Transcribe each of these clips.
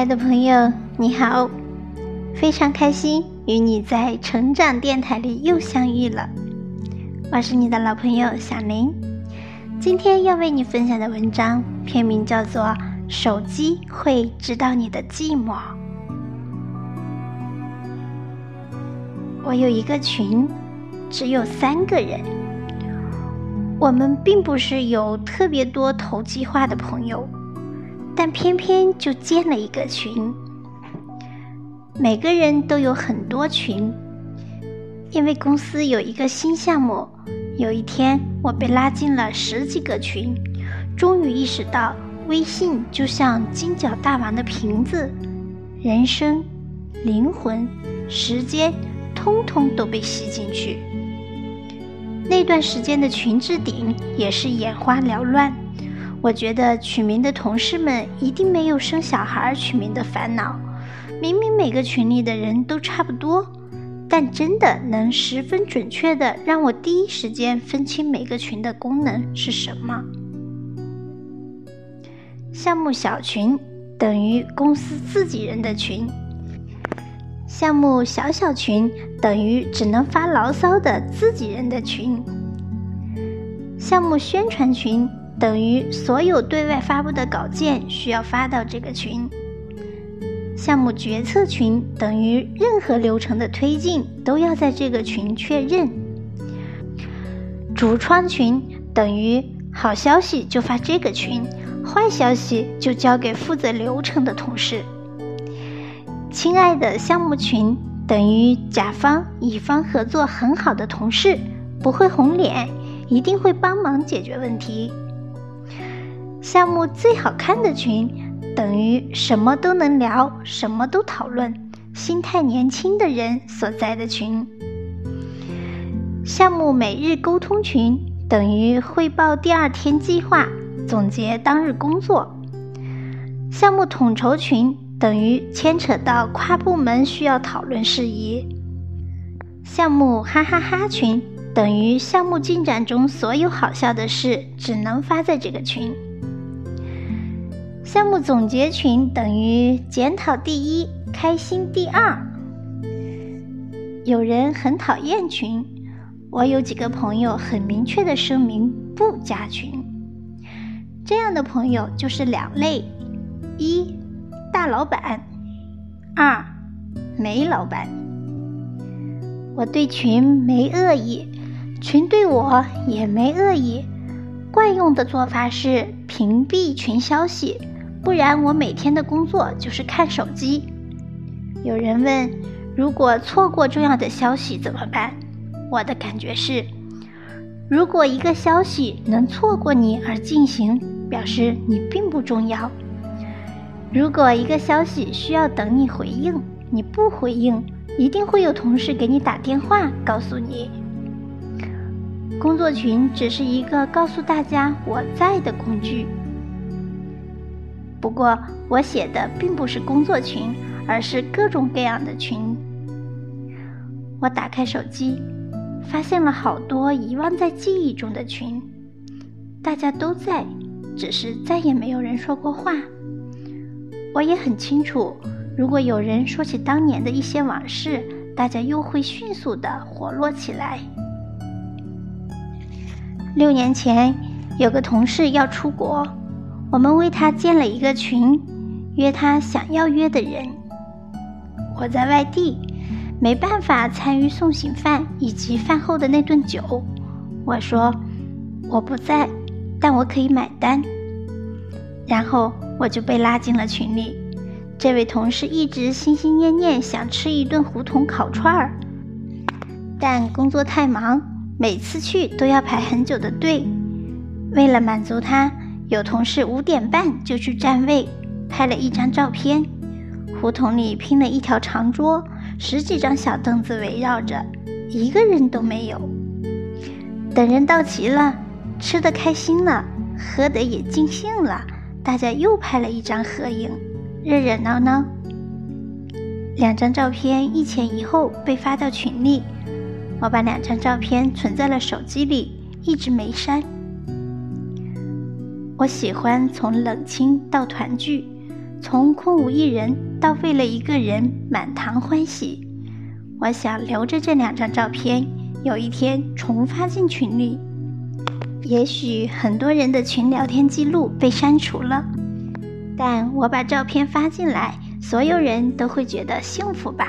爱的朋友，你好！非常开心与你在成长电台里又相遇了。我是你的老朋友小林，今天要为你分享的文章片名叫做《手机会知道你的寂寞》。我有一个群，只有三个人。我们并不是有特别多投机化的朋友。但偏偏就建了一个群，每个人都有很多群，因为公司有一个新项目。有一天，我被拉进了十几个群，终于意识到，微信就像金角大王的瓶子，人生、灵魂、时间，通通都被吸进去。那段时间的群置顶也是眼花缭乱。我觉得取名的同事们一定没有生小孩取名的烦恼。明明每个群里的人都差不多，但真的能十分准确的让我第一时间分清每个群的功能是什么？项目小群等于公司自己人的群，项目小小群等于只能发牢骚的自己人的群，项目宣传群。等于所有对外发布的稿件需要发到这个群，项目决策群等于任何流程的推进都要在这个群确认，主创群等于好消息就发这个群，坏消息就交给负责流程的同事。亲爱的项目群等于甲方乙方合作很好的同事，不会红脸，一定会帮忙解决问题。项目最好看的群，等于什么都能聊，什么都讨论，心态年轻的人所在的群。项目每日沟通群，等于汇报第二天计划，总结当日工作。项目统筹群，等于牵扯到跨部门需要讨论事宜。项目哈哈哈群，等于项目进展中所有好笑的事，只能发在这个群。项目总结群等于检讨第一，开心第二。有人很讨厌群，我有几个朋友很明确的声明不加群。这样的朋友就是两类：一大老板，二没老板。我对群没恶意，群对我也没恶意。惯用的做法是屏蔽群消息。不然我每天的工作就是看手机。有人问，如果错过重要的消息怎么办？我的感觉是，如果一个消息能错过你而进行，表示你并不重要。如果一个消息需要等你回应，你不回应，一定会有同事给你打电话告诉你。工作群只是一个告诉大家我在的工具。不过，我写的并不是工作群，而是各种各样的群。我打开手机，发现了好多遗忘在记忆中的群，大家都在，只是再也没有人说过话。我也很清楚，如果有人说起当年的一些往事，大家又会迅速的活络起来。六年前，有个同事要出国。我们为他建了一个群，约他想要约的人。我在外地，没办法参与送行饭以及饭后的那顿酒。我说我不在，但我可以买单。然后我就被拉进了群里。这位同事一直心心念念想吃一顿胡同烤串儿，但工作太忙，每次去都要排很久的队。为了满足他。有同事五点半就去占位，拍了一张照片。胡同里拼了一条长桌，十几张小凳子围绕着，一个人都没有。等人到齐了，吃的开心了，喝的也尽兴了，大家又拍了一张合影，热热闹闹。两张照片一前一后被发到群里，我把两张照片存在了手机里，一直没删。我喜欢从冷清到团聚，从空无一人到为了一个人满堂欢喜。我想留着这两张照片，有一天重发进群里。也许很多人的群聊天记录被删除了，但我把照片发进来，所有人都会觉得幸福吧。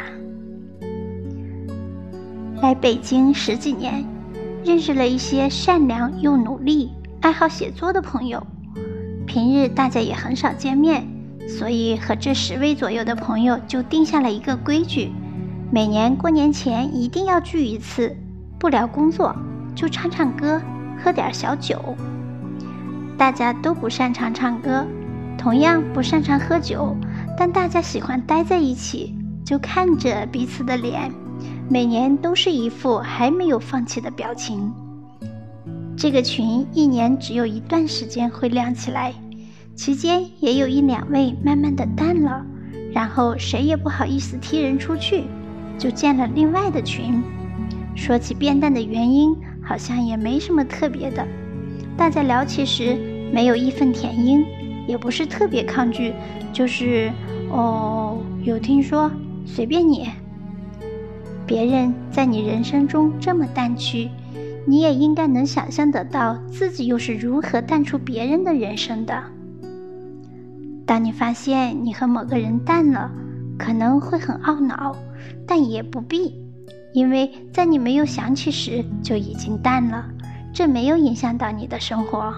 来北京十几年，认识了一些善良又努力、爱好写作的朋友。平日大家也很少见面，所以和这十位左右的朋友就定下了一个规矩：每年过年前一定要聚一次，不聊工作，就唱唱歌，喝点小酒。大家都不擅长唱歌，同样不擅长喝酒，但大家喜欢待在一起，就看着彼此的脸。每年都是一副还没有放弃的表情。这个群一年只有一段时间会亮起来，其间也有一两位慢慢的淡了，然后谁也不好意思踢人出去，就建了另外的群。说起变淡的原因，好像也没什么特别的。大家聊起时没有义愤填膺，也不是特别抗拒，就是哦，有听说，随便你。别人在你人生中这么淡去，你也应该能想象得到自己又是如何淡出别人的人生的。当你发现你和某个人淡了，可能会很懊恼，但也不必，因为在你没有想起时就已经淡了，这没有影响到你的生活。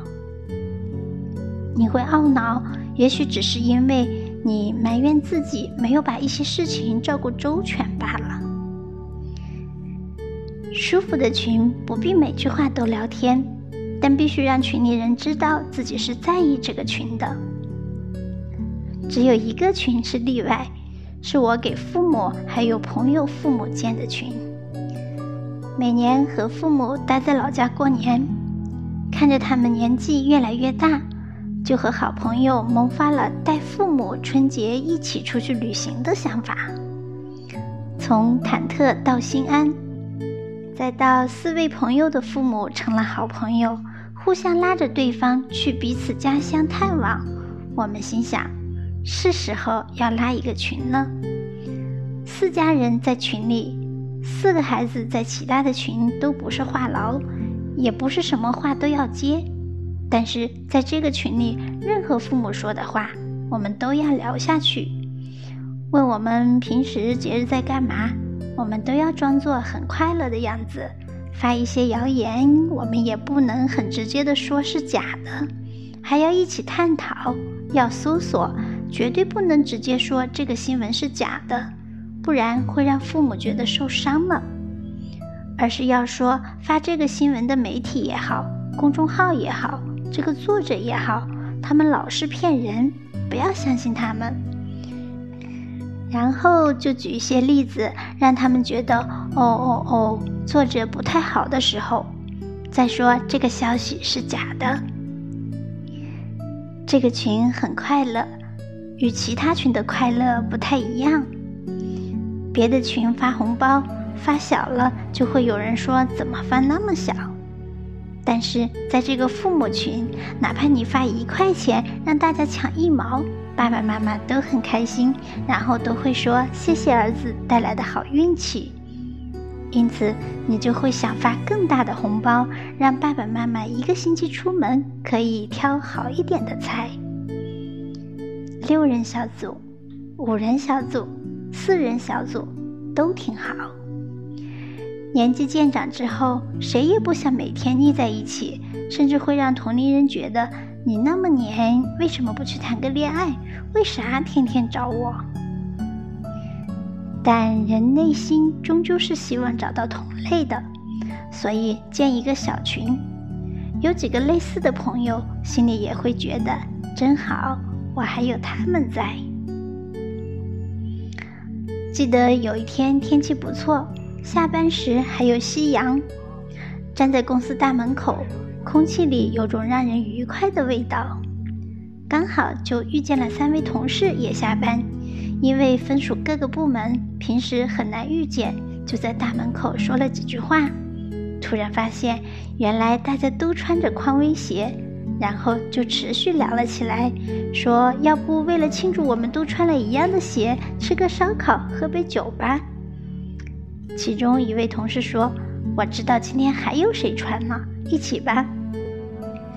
你会懊恼，也许只是因为你埋怨自己没有把一些事情照顾周全罢了。舒服的群不必每句话都聊天，但必须让群里人知道自己是在意这个群的。只有一个群是例外，是我给父母还有朋友父母建的群。每年和父母待在老家过年，看着他们年纪越来越大，就和好朋友萌发了带父母春节一起出去旅行的想法。从忐忑到心安。再到四位朋友的父母成了好朋友，互相拉着对方去彼此家乡探望。我们心想，是时候要拉一个群了。四家人在群里，四个孩子在其他的群都不是话痨，也不是什么话都要接。但是在这个群里，任何父母说的话，我们都要聊下去。问我们平时节日在干嘛？我们都要装作很快乐的样子，发一些谣言，我们也不能很直接的说是假的，还要一起探讨，要搜索，绝对不能直接说这个新闻是假的，不然会让父母觉得受伤了。而是要说发这个新闻的媒体也好，公众号也好，这个作者也好，他们老是骗人，不要相信他们。然后就举一些例子，让他们觉得哦哦哦，作者不太好的时候，再说这个消息是假的。这个群很快乐，与其他群的快乐不太一样。别的群发红包发小了，就会有人说怎么发那么小。但是在这个父母群，哪怕你发一块钱，让大家抢一毛。爸爸妈妈都很开心，然后都会说谢谢儿子带来的好运气，因此你就会想发更大的红包，让爸爸妈妈一个星期出门可以挑好一点的菜。六人小组、五人小组、四人小组都挺好。年纪渐长之后，谁也不想每天腻在一起，甚至会让同龄人觉得。你那么黏，为什么不去谈个恋爱？为啥天天找我？但人内心终究是希望找到同类的，所以建一个小群，有几个类似的朋友，心里也会觉得真好，我还有他们在。记得有一天天气不错，下班时还有夕阳，站在公司大门口。空气里有种让人愉快的味道，刚好就遇见了三位同事也下班，因为分属各个部门，平时很难遇见，就在大门口说了几句话。突然发现，原来大家都穿着匡威鞋，然后就持续聊了起来，说要不为了庆祝我们都穿了一样的鞋，吃个烧烤，喝杯酒吧。其中一位同事说：“我知道今天还有谁穿呢，一起吧。”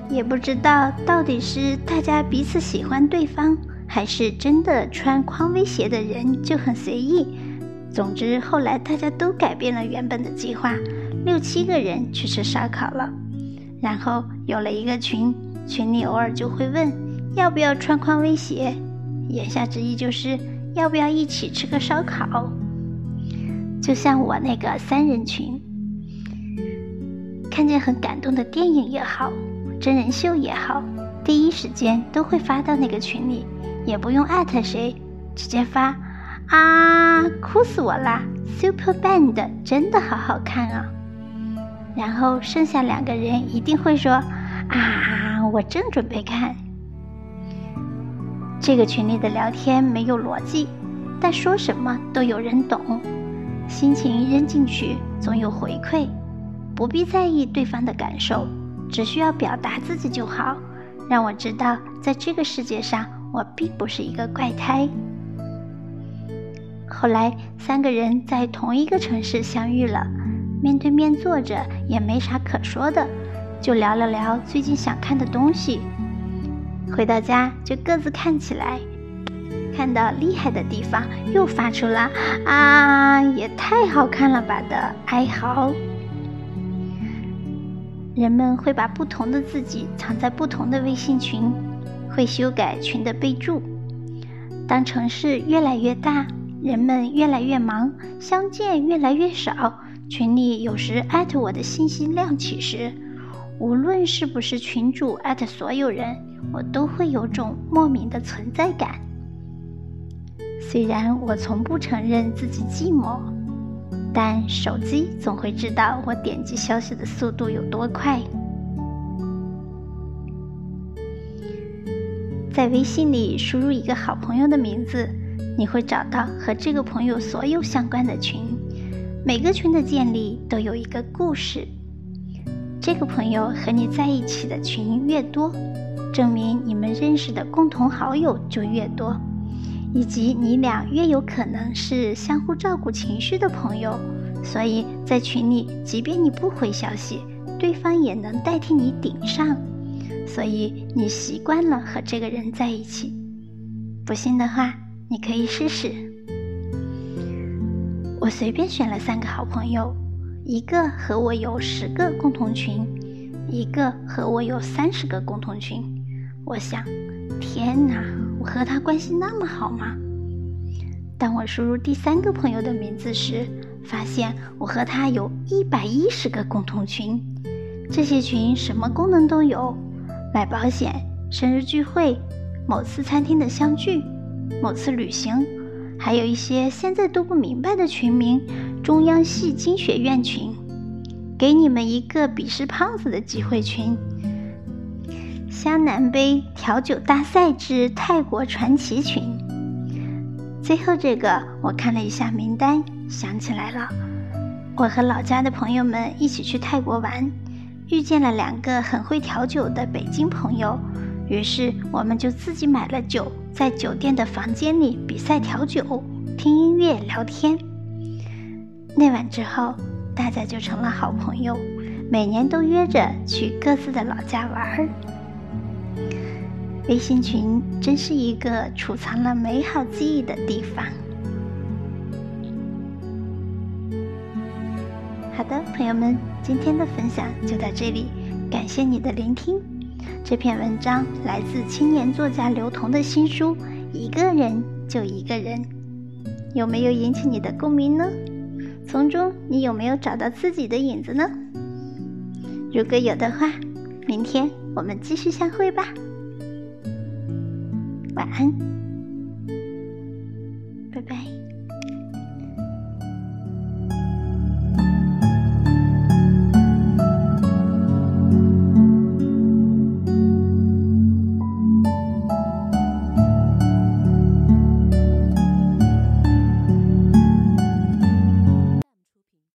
也不知道到底是大家彼此喜欢对方，还是真的穿匡威鞋的人就很随意。总之，后来大家都改变了原本的计划，六七个人去吃烧烤了。然后有了一个群，群里偶尔就会问要不要穿匡威鞋，言下之意就是要不要一起吃个烧烤。就像我那个三人群，看见很感动的电影也好。真人秀也好，第一时间都会发到那个群里，也不用艾特谁，直接发啊，哭死我啦！Super Band 真的好好看啊！然后剩下两个人一定会说啊，我正准备看。这个群里的聊天没有逻辑，但说什么都有人懂，心情扔进去总有回馈，不必在意对方的感受。只需要表达自己就好，让我知道，在这个世界上，我并不是一个怪胎。后来，三个人在同一个城市相遇了，面对面坐着也没啥可说的，就聊了聊最近想看的东西。回到家就各自看起来，看到厉害的地方，又发出了“啊，也太好看了吧”的哀嚎。人们会把不同的自己藏在不同的微信群，会修改群的备注。当城市越来越大，人们越来越忙，相见越来越少，群里有时艾特我的信息亮起时，无论是不是群主艾特所有人，我都会有种莫名的存在感。虽然我从不承认自己寂寞。但手机总会知道我点击消息的速度有多快。在微信里输入一个好朋友的名字，你会找到和这个朋友所有相关的群。每个群的建立都有一个故事。这个朋友和你在一起的群越多，证明你们认识的共同好友就越多。以及你俩越有可能是相互照顾情绪的朋友，所以在群里，即便你不回消息，对方也能代替你顶上。所以你习惯了和这个人在一起。不信的话，你可以试试。我随便选了三个好朋友，一个和我有十个共同群，一个和我有三十个共同群。我想，天哪！和他关系那么好吗？当我输入第三个朋友的名字时，发现我和他有一百一十个共同群。这些群什么功能都有：买保险、生日聚会、某次餐厅的相聚、某次旅行，还有一些现在都不明白的群名——中央戏经学院群，给你们一个鄙视胖子的机会群。湘南杯调酒大赛之泰国传奇群。最后这个，我看了一下名单，想起来了，我和老家的朋友们一起去泰国玩，遇见了两个很会调酒的北京朋友，于是我们就自己买了酒，在酒店的房间里比赛调酒、听音乐、聊天。那晚之后，大家就成了好朋友，每年都约着去各自的老家玩儿。微信群真是一个储藏了美好记忆的地方。好的，朋友们，今天的分享就到这里，感谢你的聆听。这篇文章来自青年作家刘同的新书《一个人就一个人》，有没有引起你的共鸣呢？从中你有没有找到自己的影子呢？如果有的话，明天我们继续相会吧。晚安，